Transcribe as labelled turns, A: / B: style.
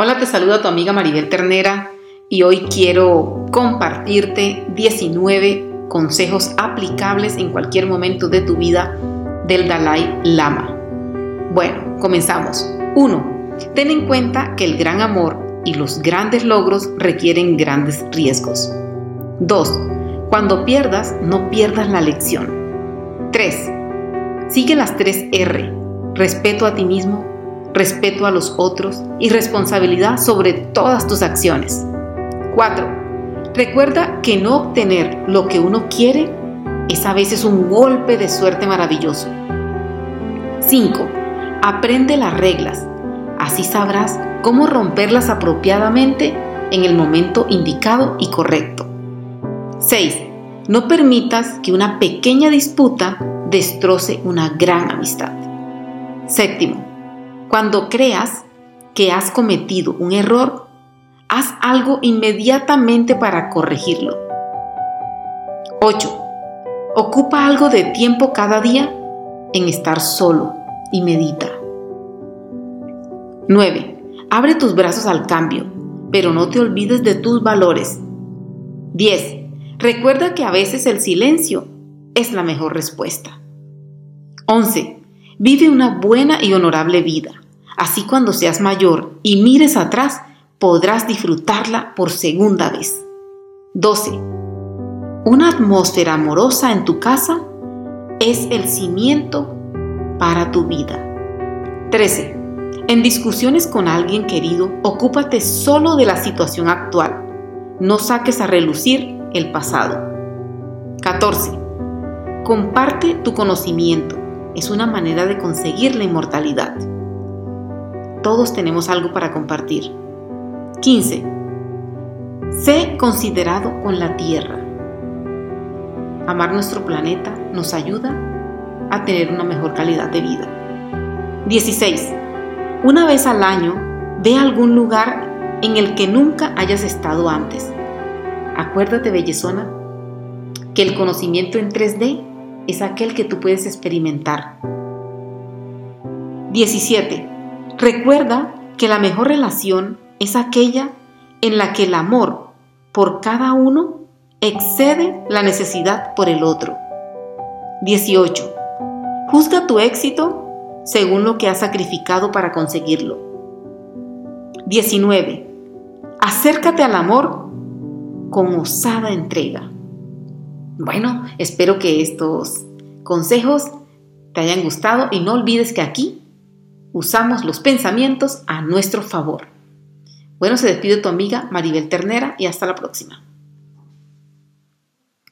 A: Hola, te saluda tu amiga Maribel Ternera y hoy quiero compartirte 19 consejos aplicables en cualquier momento de tu vida del Dalai Lama. Bueno, comenzamos. 1. Ten en cuenta que el gran amor y los grandes logros requieren grandes riesgos. 2. Cuando pierdas, no pierdas la lección. 3. Sigue las 3 R. Respeto a ti mismo, respeto a los otros y responsabilidad sobre todas tus acciones. 4. Recuerda que no obtener lo que uno quiere es a veces un golpe de suerte maravilloso. 5. Aprende las reglas. Así sabrás cómo romperlas apropiadamente en el momento indicado y correcto. 6. No permitas que una pequeña disputa destroce una gran amistad. Séptimo, cuando creas que has cometido un error, haz algo inmediatamente para corregirlo. 8. Ocupa algo de tiempo cada día en estar solo y medita. 9. Abre tus brazos al cambio, pero no te olvides de tus valores. 10. Recuerda que a veces el silencio es la mejor respuesta. 11. Vive una buena y honorable vida. Así cuando seas mayor y mires atrás, podrás disfrutarla por segunda vez. 12. Una atmósfera amorosa en tu casa es el cimiento para tu vida. 13. En discusiones con alguien querido, ocúpate solo de la situación actual. No saques a relucir el pasado. 14. Comparte tu conocimiento. Es una manera de conseguir la inmortalidad. Todos tenemos algo para compartir. 15. Sé considerado con la Tierra. Amar nuestro planeta nos ayuda a tener una mejor calidad de vida. 16. Una vez al año, ve a algún lugar en el que nunca hayas estado antes. Acuérdate, bellezona, que el conocimiento en 3D es aquel que tú puedes experimentar. 17. Recuerda que la mejor relación es aquella en la que el amor por cada uno excede la necesidad por el otro. 18. Juzga tu éxito según lo que has sacrificado para conseguirlo. 19. Acércate al amor con osada entrega. Bueno, espero que estos consejos te hayan gustado y no olvides que aquí usamos los pensamientos a nuestro favor. Bueno, se despide tu amiga Maribel Ternera y hasta la próxima.